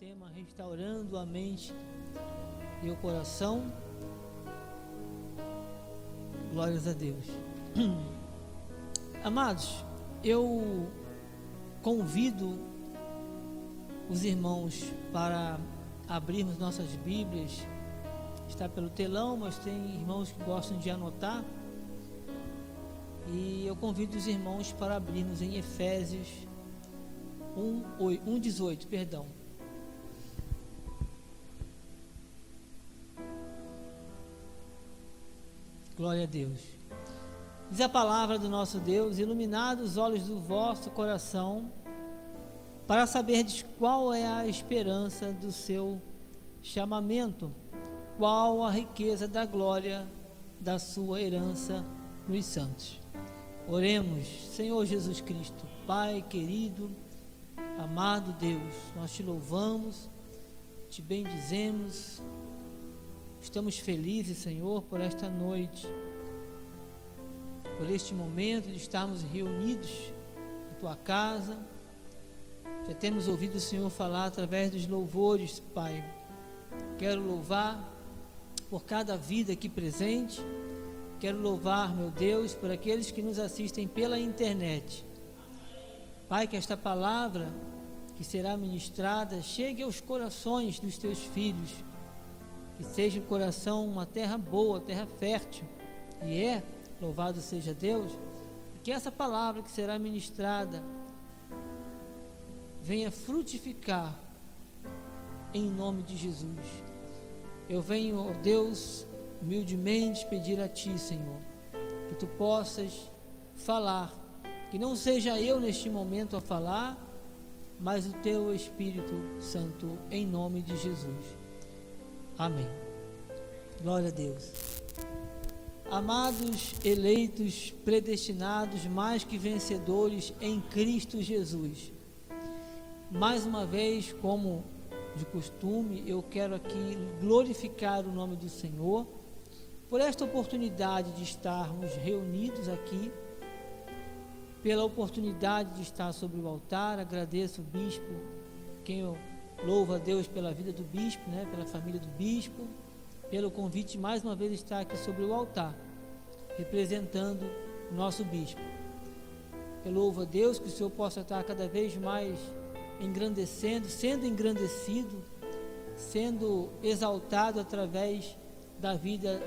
tema Restaurando a Mente e o Coração. Glórias a Deus. Amados, eu convido os irmãos para abrirmos nossas Bíblias. Está pelo telão, mas tem irmãos que gostam de anotar. E eu convido os irmãos para abrirmos em Efésios 1, 18, perdão. Glória a Deus. Diz a palavra do nosso Deus: iluminados os olhos do vosso coração, para saberdes qual é a esperança do seu chamamento, qual a riqueza da glória da sua herança nos santos. Oremos, Senhor Jesus Cristo, Pai querido, amado Deus, nós te louvamos, te bendizemos, Estamos felizes, Senhor, por esta noite, por este momento de estarmos reunidos na tua casa. Já temos ouvido o Senhor falar através dos louvores, Pai. Quero louvar por cada vida aqui presente. Quero louvar, meu Deus, por aqueles que nos assistem pela internet. Pai, que esta palavra que será ministrada chegue aos corações dos teus filhos que seja o coração uma terra boa, terra fértil, e é, louvado seja Deus, que essa palavra que será ministrada venha frutificar em nome de Jesus. Eu venho, ó Deus, humildemente pedir a Ti, Senhor, que Tu possas falar, que não seja eu neste momento a falar, mas o Teu Espírito Santo, em nome de Jesus. Amém. Glória a Deus. Amados, eleitos, predestinados, mais que vencedores em Cristo Jesus. Mais uma vez, como de costume, eu quero aqui glorificar o nome do Senhor por esta oportunidade de estarmos reunidos aqui, pela oportunidade de estar sobre o altar. Agradeço o bispo, quem eu Louvo a Deus pela vida do bispo, né, pela família do bispo, pelo convite mais uma vez estar aqui sobre o altar, representando o nosso bispo. Eu louvo a Deus que o Senhor possa estar cada vez mais engrandecendo, sendo engrandecido, sendo exaltado através da vida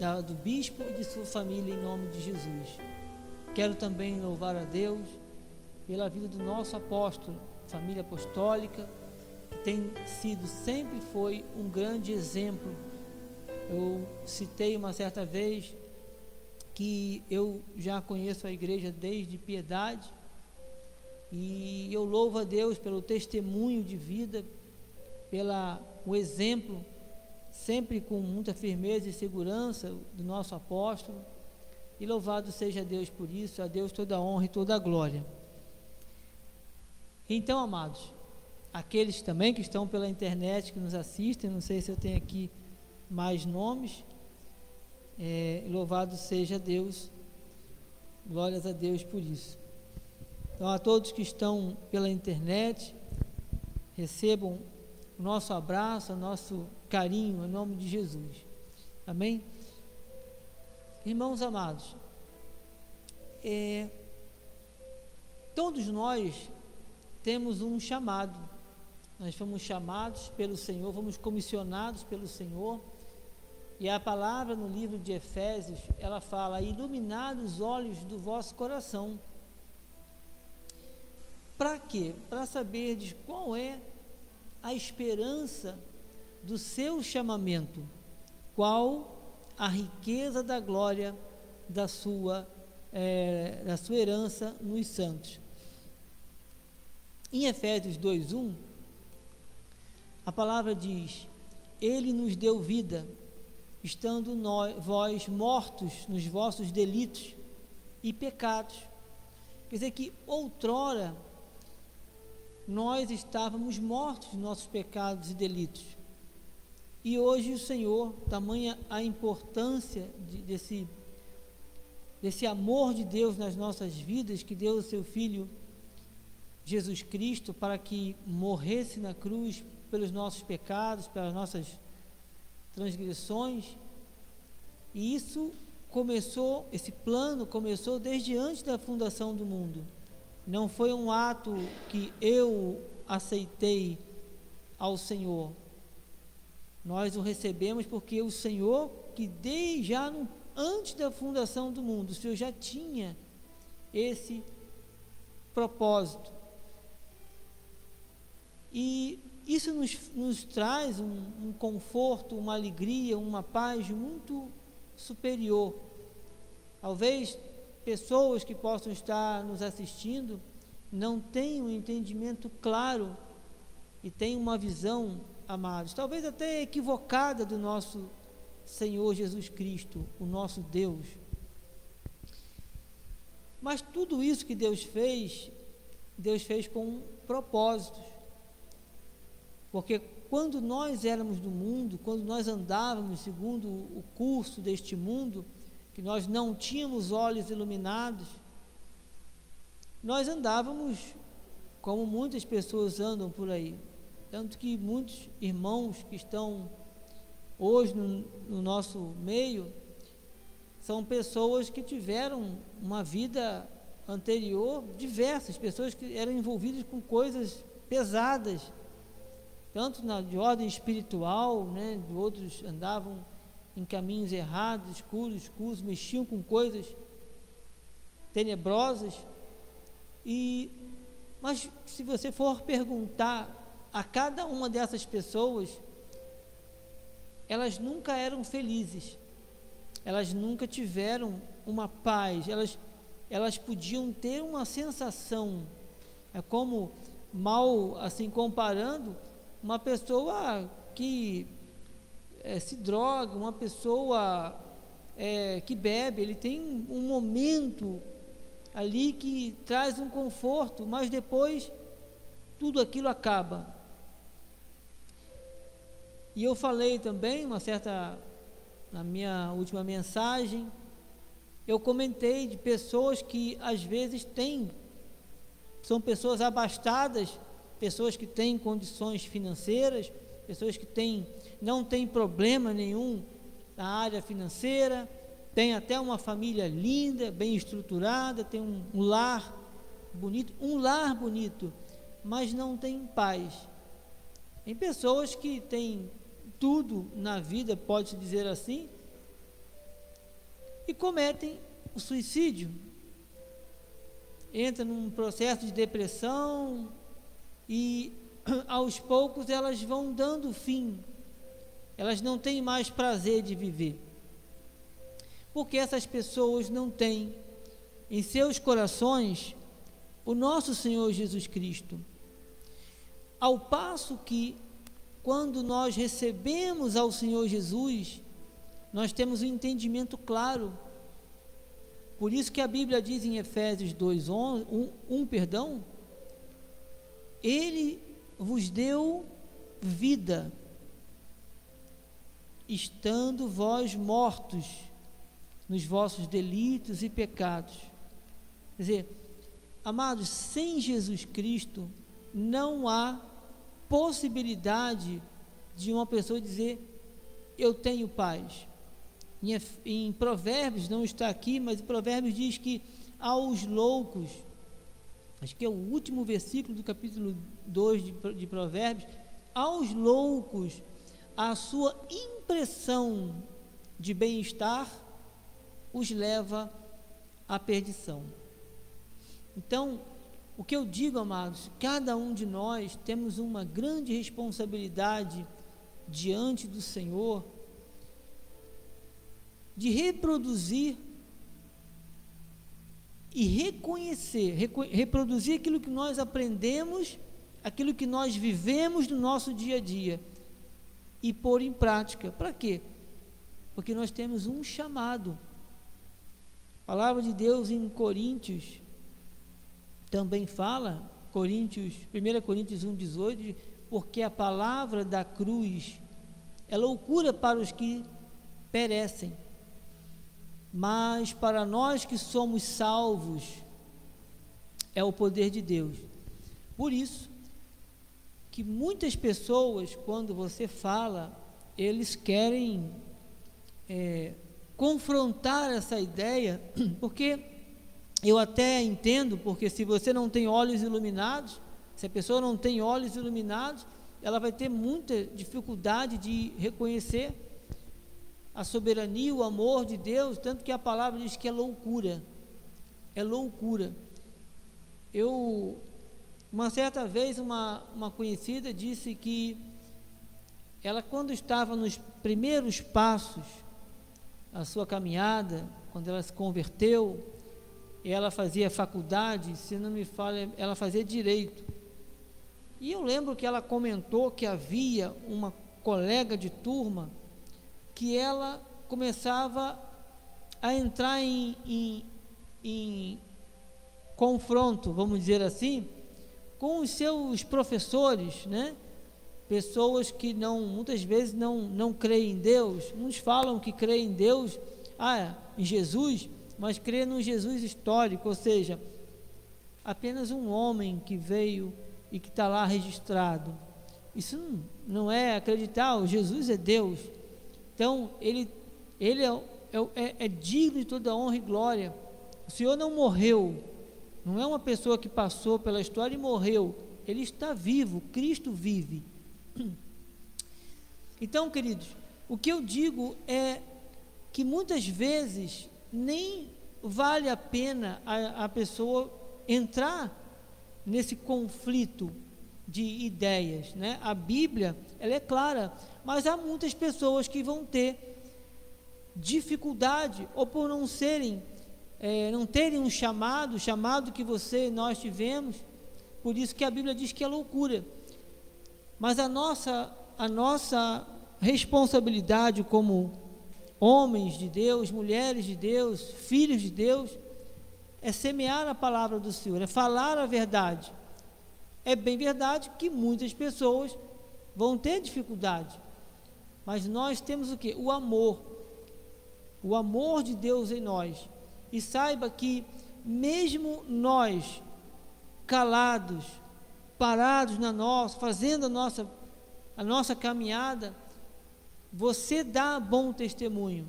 da, do bispo e de sua família em nome de Jesus. Quero também louvar a Deus pela vida do nosso apóstolo, família apostólica, tem sido, sempre foi um grande exemplo. Eu citei uma certa vez que eu já conheço a igreja desde piedade e eu louvo a Deus pelo testemunho de vida, pela o exemplo sempre com muita firmeza e segurança do nosso apóstolo. E louvado seja Deus por isso, a Deus toda a honra e toda a glória. Então, amados, aqueles também que estão pela internet que nos assistem, não sei se eu tenho aqui mais nomes. É, louvado seja Deus, glórias a Deus por isso. Então, a todos que estão pela internet, recebam o nosso abraço, o nosso carinho, em nome de Jesus. Amém? Irmãos amados, é, todos nós temos um chamado nós fomos chamados pelo Senhor, fomos comissionados pelo Senhor. E a palavra no livro de Efésios, ela fala: iluminados os olhos do vosso coração. Para quê? Para saberdes qual é a esperança do seu chamamento, qual a riqueza da glória da sua, é, da sua herança nos santos. Em Efésios 2:1 a palavra diz: Ele nos deu vida, estando nós, vós mortos nos vossos delitos e pecados. Quer dizer que outrora nós estávamos mortos nos nossos pecados e delitos. E hoje o Senhor, tamanha a importância de, desse, desse amor de Deus nas nossas vidas, que deu o seu Filho Jesus Cristo para que morresse na cruz pelos nossos pecados, pelas nossas transgressões. E isso começou, esse plano começou desde antes da fundação do mundo. Não foi um ato que eu aceitei ao Senhor. Nós o recebemos porque o Senhor, que desde já no, antes da fundação do mundo, o Senhor já tinha esse propósito. E isso nos, nos traz um, um conforto, uma alegria, uma paz muito superior. Talvez pessoas que possam estar nos assistindo não tenham um entendimento claro e tenham uma visão, amados, talvez até equivocada do nosso Senhor Jesus Cristo, o nosso Deus. Mas tudo isso que Deus fez, Deus fez com propósitos. Porque quando nós éramos do mundo, quando nós andávamos segundo o curso deste mundo, que nós não tínhamos olhos iluminados, nós andávamos como muitas pessoas andam por aí. Tanto que muitos irmãos que estão hoje no, no nosso meio são pessoas que tiveram uma vida anterior, diversas pessoas que eram envolvidas com coisas pesadas, tanto na, de ordem espiritual, né, outros andavam em caminhos errados, escuros, escuros, mexiam com coisas tenebrosas. E mas se você for perguntar a cada uma dessas pessoas, elas nunca eram felizes. Elas nunca tiveram uma paz. Elas elas podiam ter uma sensação é como mal assim comparando uma pessoa que é, se droga, uma pessoa é, que bebe, ele tem um momento ali que traz um conforto, mas depois tudo aquilo acaba. E eu falei também, uma certa, na minha última mensagem, eu comentei de pessoas que às vezes têm, são pessoas abastadas pessoas que têm condições financeiras, pessoas que têm, não têm problema nenhum na área financeira, tem até uma família linda, bem estruturada, tem um, um lar bonito, um lar bonito, mas não tem paz. Tem pessoas que têm tudo na vida, pode-se dizer assim, e cometem o suicídio. Entra num processo de depressão, e aos poucos elas vão dando fim, elas não têm mais prazer de viver, porque essas pessoas não têm em seus corações o nosso Senhor Jesus Cristo. Ao passo que, quando nós recebemos ao Senhor Jesus, nós temos um entendimento claro. Por isso que a Bíblia diz em Efésios 2, 1, 1 perdão, ele vos deu vida, estando vós mortos nos vossos delitos e pecados. Quer dizer, amados, sem Jesus Cristo não há possibilidade de uma pessoa dizer eu tenho paz. Em, em Provérbios, não está aqui, mas Provérbios diz que aos loucos acho que é o último versículo do capítulo 2 de, de Provérbios, aos loucos, a sua impressão de bem-estar os leva à perdição. Então, o que eu digo, amados, cada um de nós temos uma grande responsabilidade diante do Senhor de reproduzir e reconhecer, reproduzir aquilo que nós aprendemos, aquilo que nós vivemos no nosso dia a dia e pôr em prática. Para quê? Porque nós temos um chamado. A palavra de Deus em Coríntios também fala, Coríntios, 1 Coríntios 1,18, porque a palavra da cruz é loucura para os que perecem mas para nós que somos salvos, é o poder de Deus. Por isso que muitas pessoas, quando você fala, eles querem é, confrontar essa ideia, porque eu até entendo, porque se você não tem olhos iluminados, se a pessoa não tem olhos iluminados, ela vai ter muita dificuldade de reconhecer a soberania, o amor de Deus, tanto que a palavra diz que é loucura. É loucura. Eu, uma certa vez, uma, uma conhecida disse que ela, quando estava nos primeiros passos a sua caminhada, quando ela se converteu, ela fazia faculdade, se não me fala, ela fazia direito. E eu lembro que ela comentou que havia uma colega de turma que ela começava a entrar em, em, em confronto, vamos dizer assim, com os seus professores, né? pessoas que não, muitas vezes não, não creem em Deus, uns falam que creem em Deus, ah, em Jesus, mas creem no Jesus histórico, ou seja, apenas um homem que veio e que está lá registrado. Isso não, é acreditar, o Jesus é Deus. Então, ele, ele é, é, é digno de toda honra e glória. O Senhor não morreu, não é uma pessoa que passou pela história e morreu. Ele está vivo, Cristo vive. Então, queridos, o que eu digo é que muitas vezes nem vale a pena a, a pessoa entrar nesse conflito de ideias, né? A Bíblia, ela é clara, mas há muitas pessoas que vão ter dificuldade ou por não serem, é, não terem um chamado, chamado que você e nós tivemos, por isso que a Bíblia diz que é loucura. Mas a nossa, a nossa responsabilidade como homens de Deus, mulheres de Deus, filhos de Deus, é semear a palavra do Senhor, é falar a verdade. É bem verdade que muitas pessoas vão ter dificuldade, mas nós temos o que? O amor, o amor de Deus em nós. E saiba que, mesmo nós, calados, parados na nossa, fazendo a nossa, a nossa caminhada, você dá bom testemunho.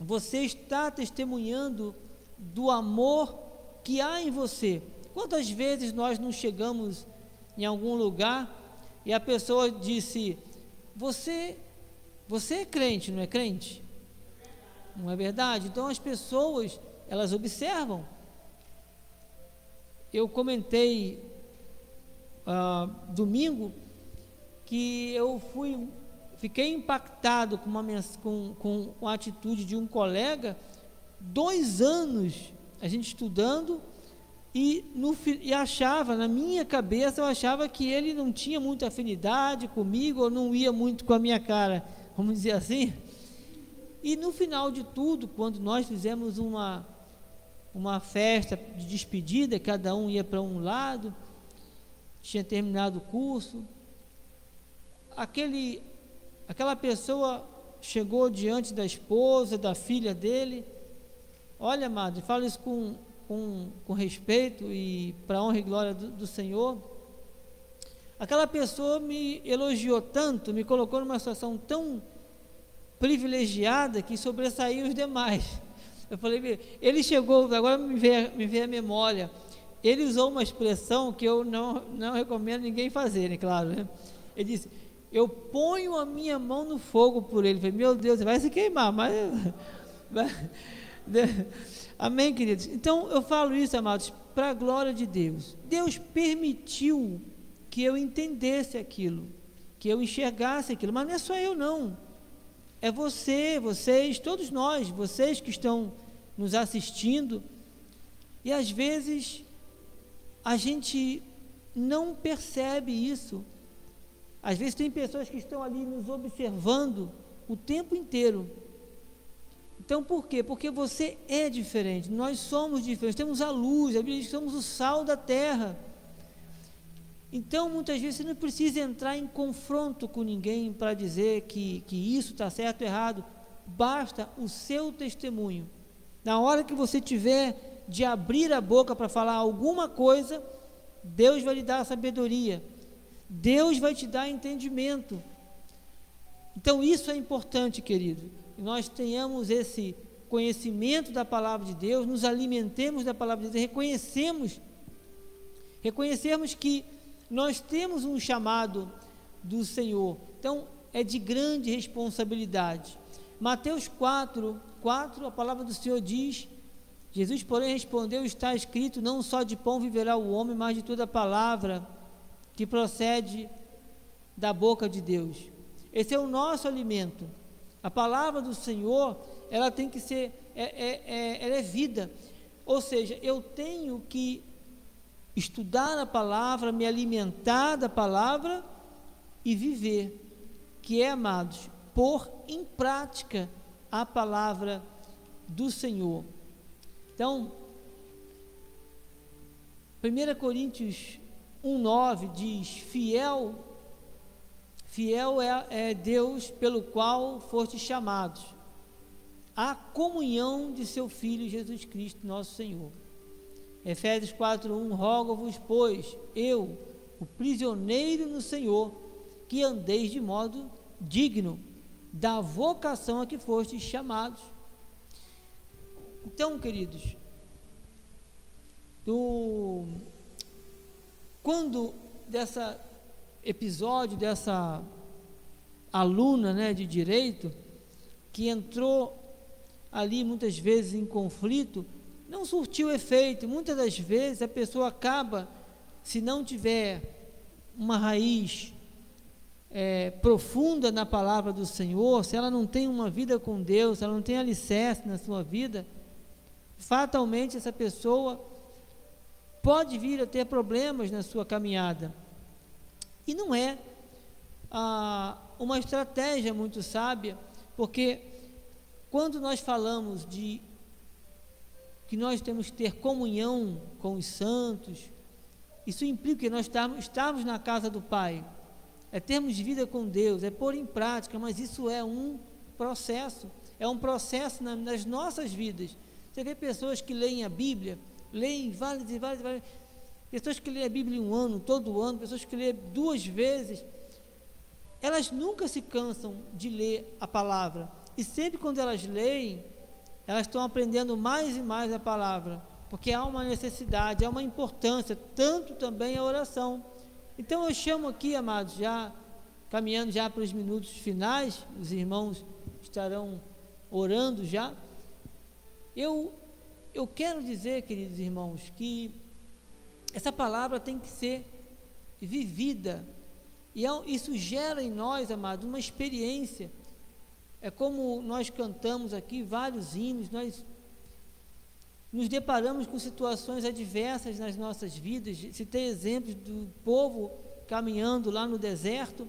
Você está testemunhando do amor que há em você. Quantas vezes nós não chegamos em algum lugar e a pessoa disse: "Você você é crente, não é crente?" Não é verdade? Então as pessoas, elas observam. Eu comentei uh, domingo que eu fui fiquei impactado com, uma, com, com a atitude de um colega, dois anos a gente estudando e, no, e achava, na minha cabeça, eu achava que ele não tinha muita afinidade comigo, ou não ia muito com a minha cara, vamos dizer assim. E no final de tudo, quando nós fizemos uma, uma festa de despedida, cada um ia para um lado, tinha terminado o curso, aquele, aquela pessoa chegou diante da esposa, da filha dele. Olha, amado, falo isso com, com, com respeito e para honra e glória do, do Senhor. Aquela pessoa me elogiou tanto, me colocou numa situação tão privilegiada que sobressaiu os demais. Eu falei, ele chegou, agora me vê, me a memória ele usou uma expressão que eu não, não recomendo ninguém fazer, né, claro. Né? Ele disse: Eu ponho a minha mão no fogo por ele. Eu falei, Meu Deus, vai se queimar, mas. Amém, queridos? Então eu falo isso, amados, para a glória de Deus. Deus permitiu que eu entendesse aquilo, que eu enxergasse aquilo, mas não é só eu, não. É você, vocês, todos nós, vocês que estão nos assistindo. E às vezes a gente não percebe isso. Às vezes tem pessoas que estão ali nos observando o tempo inteiro. Então por quê? Porque você é diferente, nós somos diferentes, temos a luz, a Bíblia diz que somos o sal da terra. Então muitas vezes você não precisa entrar em confronto com ninguém para dizer que, que isso está certo ou errado, basta o seu testemunho. Na hora que você tiver de abrir a boca para falar alguma coisa, Deus vai lhe dar sabedoria, Deus vai te dar entendimento. Então, isso é importante, querido, que nós tenhamos esse conhecimento da palavra de Deus, nos alimentemos da palavra de Deus, reconhecemos, reconhecemos que nós temos um chamado do Senhor. Então, é de grande responsabilidade. Mateus 4, 4, a palavra do Senhor diz: Jesus, porém, respondeu: Está escrito, não só de pão viverá o homem, mas de toda a palavra que procede da boca de Deus. Esse é o nosso alimento. A palavra do Senhor, ela tem que ser, é, é, é, ela é vida. Ou seja, eu tenho que estudar a palavra, me alimentar da palavra e viver. Que é, amados, pôr em prática a palavra do Senhor. Então, 1 Coríntios 1,9 diz: Fiel, fiel é, é Deus pelo qual foste chamados, a comunhão de seu Filho Jesus Cristo, nosso Senhor. Efésios 4,1: Rogo-vos, pois, eu, o prisioneiro no Senhor, que andeis de modo digno da vocação a que fostes chamados. Então, queridos, do, quando dessa episódio dessa aluna né, de direito que entrou ali muitas vezes em conflito, não surtiu efeito. Muitas das vezes a pessoa acaba, se não tiver uma raiz é, profunda na palavra do Senhor, se ela não tem uma vida com Deus, ela não tem alicerce na sua vida, fatalmente essa pessoa pode vir a ter problemas na sua caminhada. E não é ah, uma estratégia muito sábia, porque quando nós falamos de que nós temos que ter comunhão com os santos, isso implica que nós estamos na casa do Pai é termos vida com Deus, é pôr em prática, mas isso é um processo, é um processo na, nas nossas vidas. Você vê pessoas que leem a Bíblia, leem várias e várias, várias, pessoas que leem a Bíblia um ano, todo ano, pessoas que leem duas vezes, elas nunca se cansam de ler a palavra. E sempre quando elas leem, elas estão aprendendo mais e mais a palavra, porque há uma necessidade, há uma importância, tanto também a oração. Então eu chamo aqui, amados, já caminhando já para os minutos finais, os irmãos estarão orando já. Eu eu quero dizer, queridos irmãos, que essa palavra tem que ser vivida. E é isso gera em nós, amados, uma experiência. É como nós cantamos aqui vários hinos, nós nos deparamos com situações adversas nas nossas vidas. Citei exemplos do povo caminhando lá no deserto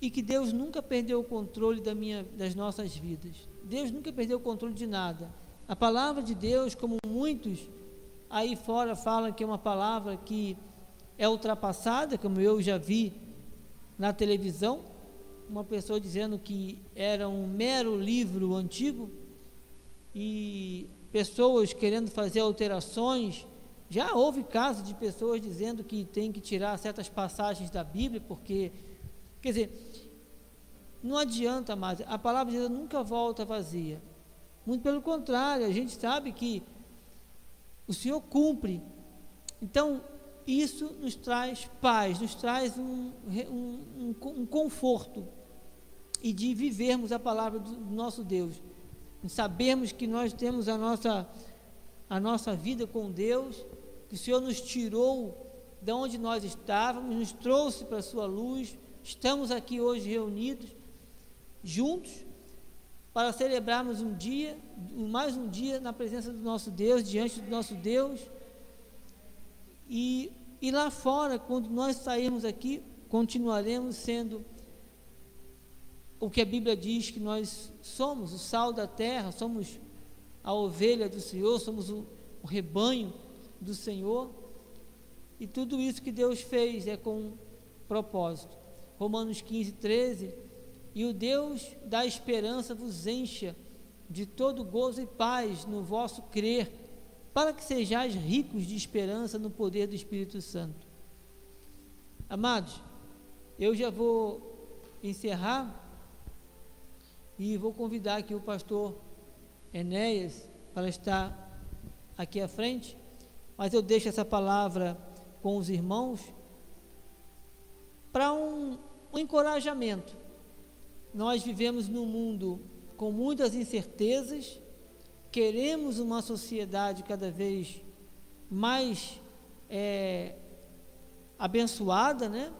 e que Deus nunca perdeu o controle da minha, das nossas vidas. Deus nunca perdeu o controle de nada. A palavra de Deus, como muitos aí fora falam que é uma palavra que é ultrapassada, como eu já vi na televisão, uma pessoa dizendo que era um mero livro antigo e pessoas querendo fazer alterações. Já houve casos de pessoas dizendo que tem que tirar certas passagens da Bíblia, porque, quer dizer, não adianta mais, a palavra de Deus nunca volta vazia. Muito pelo contrário, a gente sabe que o Senhor cumpre. Então, isso nos traz paz, nos traz um, um, um, um conforto e de vivermos a palavra do nosso Deus em sabermos que nós temos a nossa, a nossa vida com Deus, que o Senhor nos tirou de onde nós estávamos, nos trouxe para a sua luz, estamos aqui hoje reunidos, juntos, para celebrarmos um dia, mais um dia na presença do nosso Deus, diante do nosso Deus. E, e lá fora, quando nós sairmos aqui, continuaremos sendo o que a Bíblia diz que nós somos, o sal da terra, somos a ovelha do Senhor, somos o, o rebanho do Senhor. E tudo isso que Deus fez é com propósito. Romanos 15, 13. E o Deus da esperança vos encha de todo gozo e paz no vosso crer, para que sejais ricos de esperança no poder do Espírito Santo. Amados, eu já vou encerrar e vou convidar aqui o pastor Enéas para estar aqui à frente, mas eu deixo essa palavra com os irmãos para um, um encorajamento. Nós vivemos num mundo com muitas incertezas, queremos uma sociedade cada vez mais é, abençoada, né?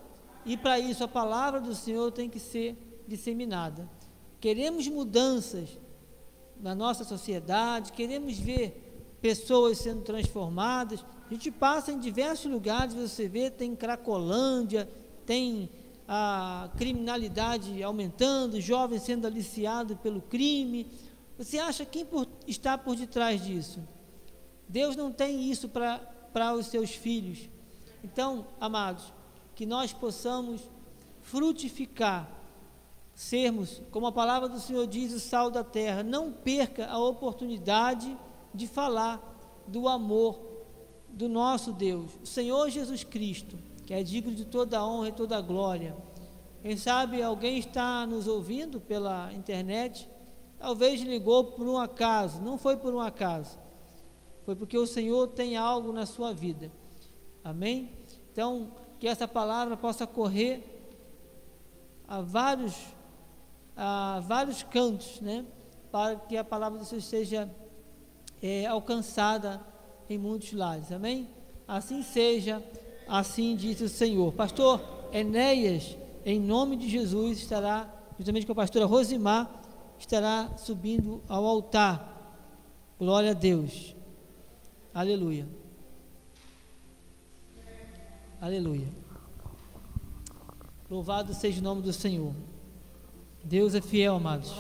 E para isso a palavra do Senhor tem que ser disseminada. Queremos mudanças na nossa sociedade, queremos ver pessoas sendo transformadas. A gente passa em diversos lugares, você vê, tem Cracolândia, tem a criminalidade aumentando, jovens sendo aliciados pelo crime, você acha quem por, está por detrás disso? Deus não tem isso para os seus filhos. Então, amados, que nós possamos frutificar, sermos, como a palavra do Senhor diz, o sal da terra. Não perca a oportunidade de falar do amor do nosso Deus, o Senhor Jesus Cristo, que é digno de toda a honra e toda a glória. Quem sabe alguém está nos ouvindo pela internet Talvez ligou por um acaso, não foi por um acaso. Foi porque o Senhor tem algo na sua vida. Amém? Então, que essa palavra possa correr a vários, a vários cantos, né? Para que a palavra do Senhor seja é, alcançada em muitos lares. Amém? Assim seja, assim diz o Senhor. Pastor Enéas, em nome de Jesus, estará juntamente com a pastora Rosimar estará subindo ao altar. Glória a Deus. Aleluia. Aleluia. Louvado seja o nome do Senhor. Deus é fiel, amados.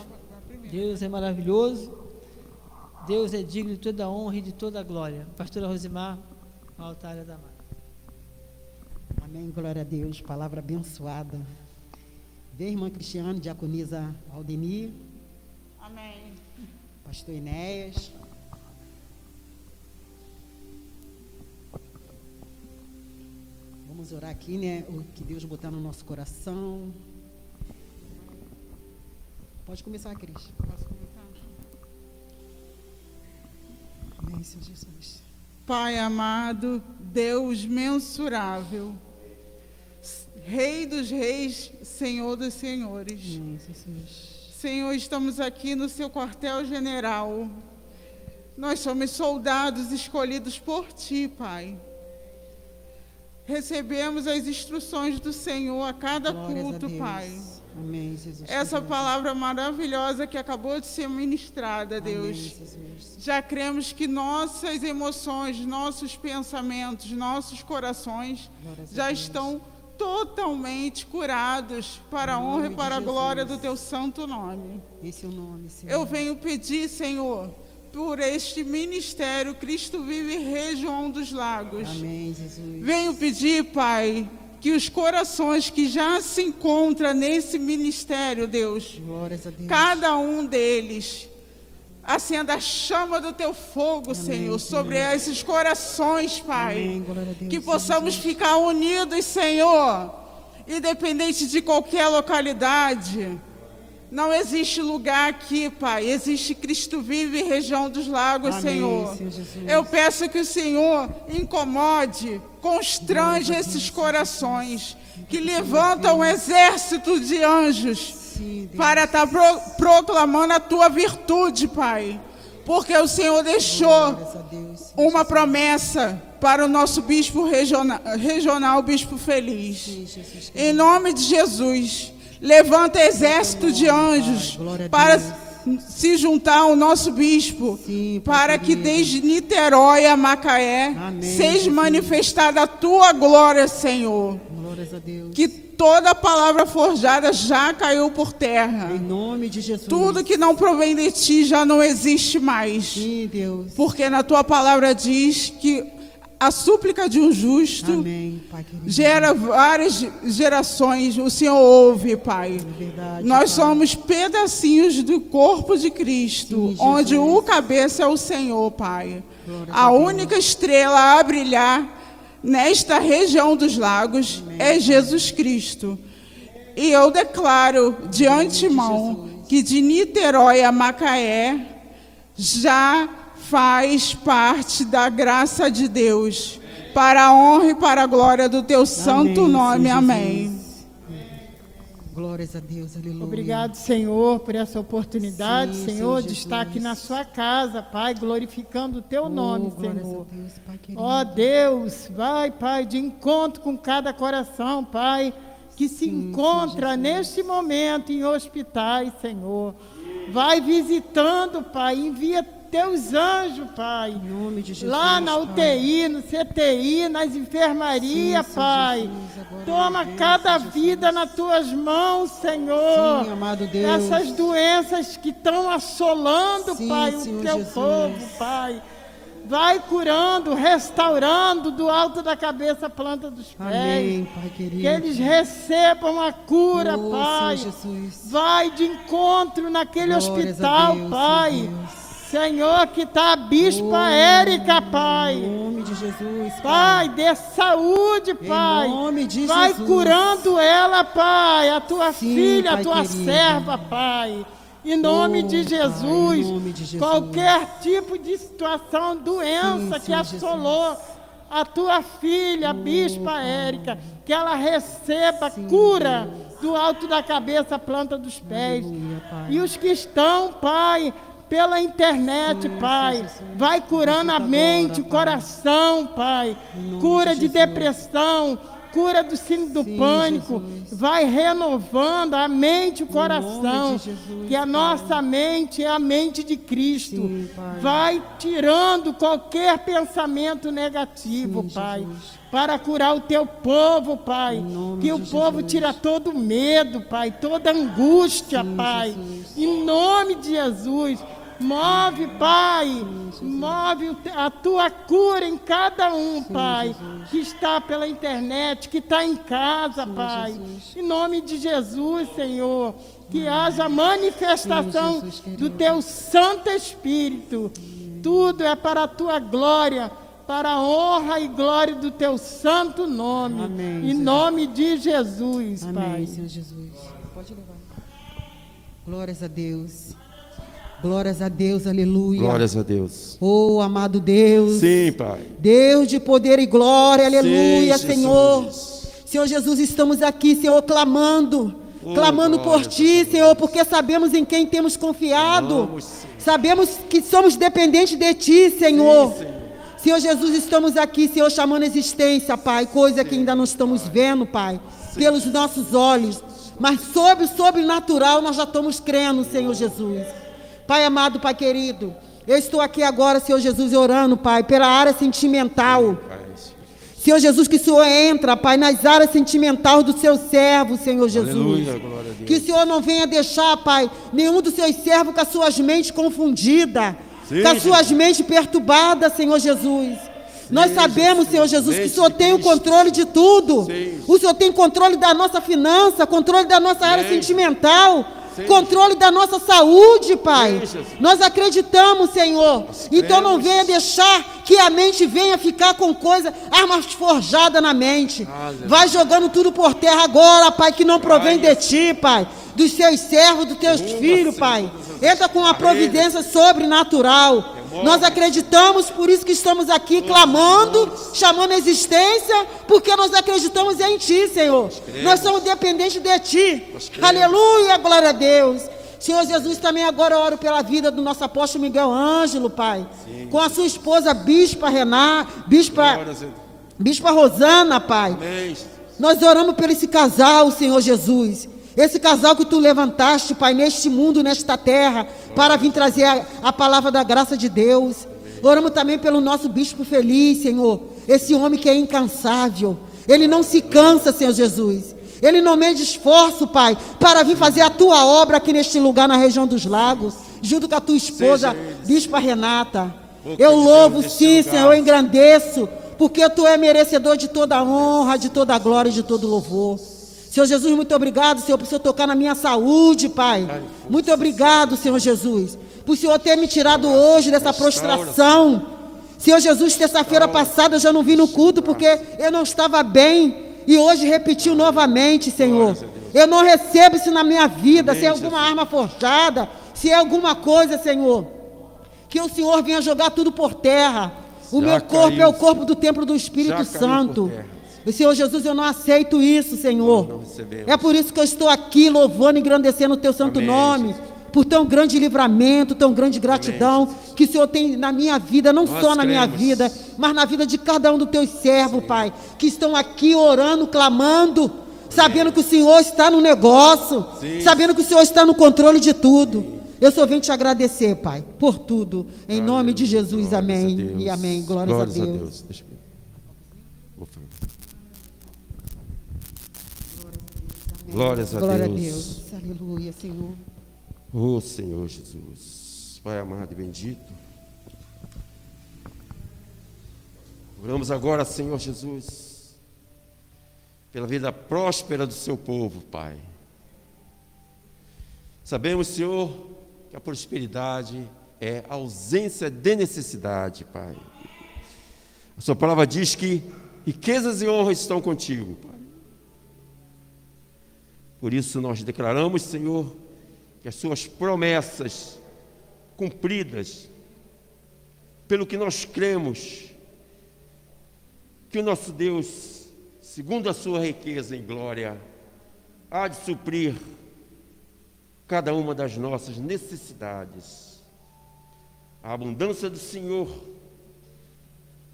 Deus é maravilhoso. Deus é digno de toda a honra e de toda a glória. Pastora Rosimar, altar da mãe. Amém, glória a Deus. Palavra abençoada. Vem, irmã Cristiane, diaconisa Aldenir. Amém. Pastor Enéas. Vamos orar aqui, né? O que Deus botar no nosso coração. Pode começar, Cris. Posso começar? Amém, Senhor Jesus. Pai amado, Deus mensurável, Rei dos reis, Senhor dos senhores. Amém, Jesus. Senhor, estamos aqui no seu quartel-general. Nós somos soldados escolhidos por ti, Pai. Recebemos as instruções do Senhor a cada Glórias culto, a. Pai. Amém, Jesus. Essa palavra maravilhosa que acabou de ser ministrada, Deus. Amém. Já cremos que nossas emoções, nossos pensamentos, nossos corações Glórias já estão totalmente curados para a honra e para a glória do teu santo nome. Esse é o nome, Senhor. Eu venho pedir, Senhor, por este ministério Cristo Vive Região dos Lagos. Amém, Jesus. Venho pedir, Pai, que os corações que já se encontram nesse ministério, Deus, Deus. cada um deles acenda a chama do teu fogo, Senhor, sobre esses corações, Pai. Amém, Deus. Que possamos ficar unidos, Senhor, independente de qualquer localidade. Não existe lugar aqui, Pai. Existe Cristo vive região dos lagos, Amém, Senhor. Senhor. Eu peço que o Senhor incomode, constrange esses corações que levantam um exército de anjos Sim, Deus. para estar pro- proclamando a tua virtude, Pai. Porque o Senhor deixou Deus. uma promessa para o nosso bispo regional, regional bispo feliz. Sim, Jesus. Em nome de Jesus, levanta exército de anjos para se juntar ao nosso bispo, Sim, para que desde Niterói a Macaé Amém, seja manifestada a tua glória, Senhor. Glórias a Deus. Que toda palavra forjada já caiu por terra. Em nome de Jesus. Tudo que não provém de ti já não existe mais. Sim, Deus. Porque na tua palavra diz que A súplica de um justo Amém, Pai gera várias gerações. O Senhor ouve, Pai. É verdade, Nós Pai. somos pedacinhos do corpo de Cristo, Sim, onde o cabeça é o Senhor, Pai. Glórias A a Deus. única estrela a brilhar nesta região dos lagos é Jesus Cristo. E eu declaro de antemão que de Niterói a Macaé já faz parte da graça de Deus, para a honra e para a glória do teu santo Amém, nome. Senhor Amém. Glórias a Deus, aleluia. Obrigado, Senhor, por essa oportunidade, Sim, Senhor, Senhor de estar aqui na sua casa, Pai, glorificando o teu nome, Oh, glórias Senhor. Deus, Pai querido. Ó Deus, vai, Pai, de encontro com cada coração, Pai, que se encontra neste momento em hospitais, Senhor. Vai visitando, Pai, envia teus anjos, Pai. Em nome de Jesus. Lá na Pai. UTI, no CTI, nas enfermarias, Sim, Pai. Jesus, agora Toma em cada Deus, vida nas tuas mãos, Senhor. Sim, amado Deus. Essas doenças que estão assolando, Sim, Pai, o Senhor teu Jesus. povo, Pai. Vai curando, restaurando do alto da cabeça a planta dos pés. Amém, Pai querido. Que eles recebam a cura, Oh, Pai. Jesus. Vai de encontro naquele Glórias hospital, Deus, Pai. Senhor que está a Bispa Érica, Pai. Em nome de Jesus, Pai, dê saúde, Pai. nome de Vai Jesus. curando ela, Pai, a tua Sim, filha, a Pai tua querido. serva, Pai. Em nome Oh, de Pai, Jesus, em nome de Jesus. qualquer tipo de situação, doença Sim, que sim, assolou a tua filha, a Bispa Érica, que ela receba cura do alto da cabeça planta dos pés. Aleluia, Pai. E os que estão, Pai, pela internet, Pai, vai curando a mente, o coração, Pai. Cura de depressão, cura do síndrome do Sim, pânico. Jesus. Vai renovando a mente e o coração. Jesus, que a Pai. nossa mente é a mente de Cristo. Sim. Vai tirando qualquer pensamento negativo, Sim, Pai. Jesus. Para curar o teu povo, Pai. Que o povo tira todo medo, Pai, toda angústia, Pai. Em nome de Jesus. Move, Pai. Move a tua cura em cada um, Pai. Que está pela internet, que está em casa, Pai. Em nome de Jesus, Senhor. Que haja manifestação do teu Santo Espírito. Tudo é para a tua glória, para a honra e glória do teu santo nome. Amém, em nome de Jesus, Amém, Pai. Senhor Jesus. Pode levar. Glórias a Deus. Glórias a Deus, aleluia. Glórias a Deus. Oh, amado Deus. Sim, Pai. Deus de poder e glória, aleluia, Sim, Senhor. Senhor Jesus, estamos aqui, Senhor, clamando. Oh, clamando por Ti, Senhor, porque sabemos em quem temos confiado. Vamos, sim. Sabemos que somos dependentes de Ti, Senhor. Sim, Senhor. Senhor Jesus, estamos aqui, Senhor, chamando a existência, Pai, coisa que ainda não estamos vendo, Pai, pelos nossos olhos. Mas sobre o sobrenatural nós já estamos crendo, Senhor Jesus. Pai amado, Pai querido, eu estou aqui agora, Senhor Jesus, orando, Pai, pela área sentimental. Senhor Jesus, que o Senhor entra, Pai, nas áreas sentimentais do seu servo, Senhor Jesus. Aleluia. Que o Senhor não venha deixar, Pai, nenhum dos seus servos com as suas mentes confundidas, com as suas mentes perturbadas, Senhor Jesus. Nós sabemos, Senhor Jesus, que o Senhor tem o controle de tudo. Sim. O Senhor tem controle da nossa finança, controle da nossa área sentimental, Sim. controle da nossa saúde, Pai. Sim. Nós acreditamos, Senhor. Então não venha deixar que a mente venha ficar com coisa, armas forjadas na mente. Aleluia. Vai jogando tudo por terra agora, Pai, que não provém de ti, Pai. Dos seus servos, dos teus filhos, Pai. Entra com a barreiras. providência sobrenatural. Nós acreditamos, por isso que estamos aqui clamando, chamando a existência, porque nós acreditamos em Ti, Senhor. Nós somos dependentes de Ti. Aleluia, glória a Deus. Senhor Jesus, também agora eu oro pela vida do nosso apóstolo Miguel Ângelo, Pai. Com a sua esposa, Bispa Rená, Bispa. Bispa Rosana, Pai. Amém. Nós oramos por esse casal, Senhor Jesus. Esse casal que tu levantaste, Pai, neste mundo, nesta terra, para vir trazer a, a palavra da graça de Deus. Oramos também pelo nosso bispo feliz, Senhor. Esse homem que é incansável. Ele não se cansa, Senhor Jesus. Ele não mede esforço, Pai, para vir fazer a tua obra aqui neste lugar, na região dos lagos, junto com a tua esposa. Bispa Renata. Eu louvo sim. Senhor, eu engrandeço porque tu é merecedor de toda a honra, de toda a glória e de todo louvor. Senhor Jesus, muito obrigado, Senhor, por Senhor tocar na minha saúde, Pai. Muito obrigado, Senhor Jesus, por Senhor ter me tirado hoje dessa prostração. Senhor Jesus, terça-feira passada eu já não vim no culto porque eu não estava bem. E hoje repetiu novamente, Senhor. Eu não recebo isso na minha vida, se é alguma arma forjada, se é alguma coisa, Senhor. Que o Senhor venha jogar tudo por terra. O meu corpo é o corpo do templo do Espírito Santo. Senhor Jesus, eu não aceito isso, Senhor. É por isso que eu estou aqui louvando e engrandecendo o teu santo Amém, nome. Jesus. Por tão grande livramento, tão grande gratidão que o Senhor tem na minha vida, não Nós só na minha cremos. vida, mas na vida de cada um dos teus servos, Pai, que estão aqui orando, clamando, sabendo que o Senhor está no negócio, Sim. sabendo que o Senhor está no controle de tudo. Eu só venho te agradecer, Pai, por tudo. Em nome de Jesus, Glórias a amém. Deus. E amém. Glórias, a Deus. Deixa eu ver. Ufa. Glórias a Glória Deus. a Deus. Aleluia, Senhor. Oh Senhor Jesus, Pai amado e bendito. Oramos agora, Senhor Jesus, pela vida próspera do seu povo, Pai. Sabemos, Senhor, que a prosperidade é ausência de necessidade, Pai. A sua palavra diz que riquezas e honras estão contigo, Pai. Por isso nós declaramos, Senhor, que as suas promessas cumpridas, pelo que nós cremos, que o nosso Deus, segundo a sua riqueza em glória, há de suprir cada uma das nossas necessidades. A abundância do Senhor,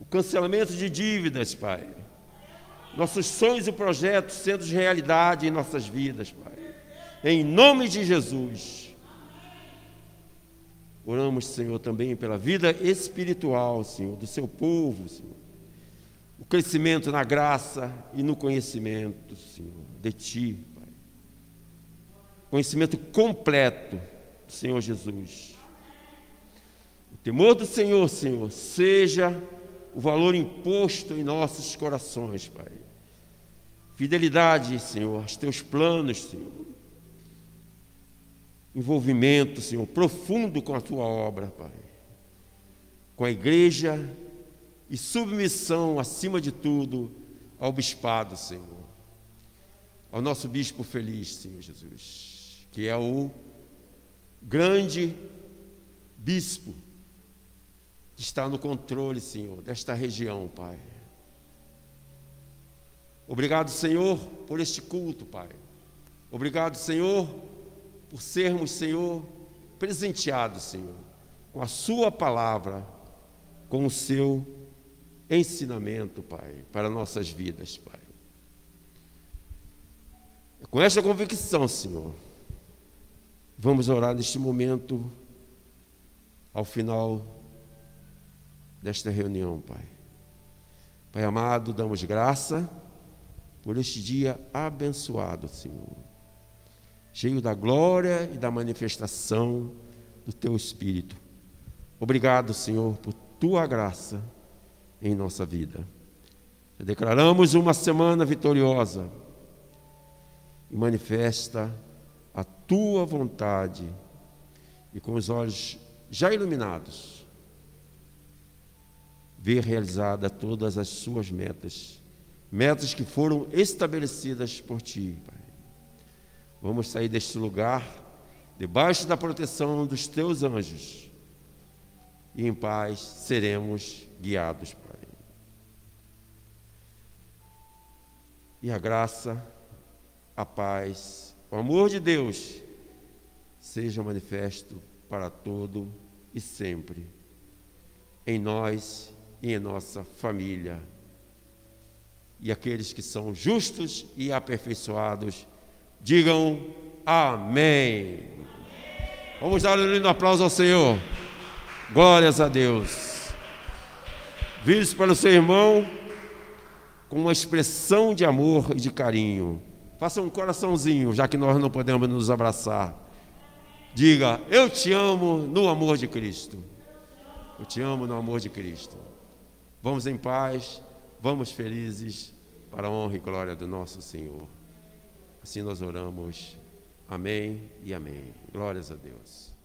o cancelamento de dívidas, Pai. Nossos sonhos e projetos sendo realidade em nossas vidas, Pai. Em nome de Jesus. Oramos, Senhor, também pela vida espiritual, Senhor, do seu povo, Senhor. O crescimento na graça e no conhecimento, Senhor, de Ti, Pai. Conhecimento completo Senhor Jesus. O temor do Senhor, Senhor, seja o valor imposto em nossos corações, Pai. Fidelidade, Senhor, aos teus planos, Senhor. Envolvimento, Senhor, profundo com a tua obra, Pai. Com a igreja e submissão, acima de tudo, ao bispado, Senhor. Ao nosso bispo feliz, Senhor Jesus, que é o grande bispo que está no controle, Senhor, desta região, Pai. Obrigado, Senhor, por este culto, Pai. Obrigado, Senhor, por sermos, Senhor, presenteados, Senhor, com a Sua palavra, com o Seu ensinamento, Pai, para nossas vidas, Pai. Com esta convicção, Senhor, vamos orar neste momento, ao final desta reunião, Pai. Pai amado, damos graça por este dia abençoado, Senhor, cheio da glória e da manifestação do Teu Espírito. Obrigado, Senhor, por Tua graça em nossa vida. Declaramos uma semana vitoriosa e manifesta a Tua vontade e com os olhos já iluminados, ver realizada todas as suas metas, metas que foram estabelecidas por Ti, Pai. Vamos sair deste lugar debaixo da proteção dos Teus anjos e em paz seremos guiados, Pai. E a graça, a paz, o amor de Deus seja manifesto para todo e sempre, em nós e em nossa família. E aqueles que são justos e aperfeiçoados, digam amém. Vamos dar um lindo aplauso ao Senhor. Glórias a Deus. Vire-se para o seu irmão com uma expressão de amor e de carinho. Faça um coraçãozinho, já que nós não podemos nos abraçar. Diga: Eu te amo no amor de Cristo. Eu te amo no amor de Cristo. Vamos em paz. Vamos felizes para a honra e glória do nosso Senhor. Assim nós oramos. Amém e amém. Glórias a Deus.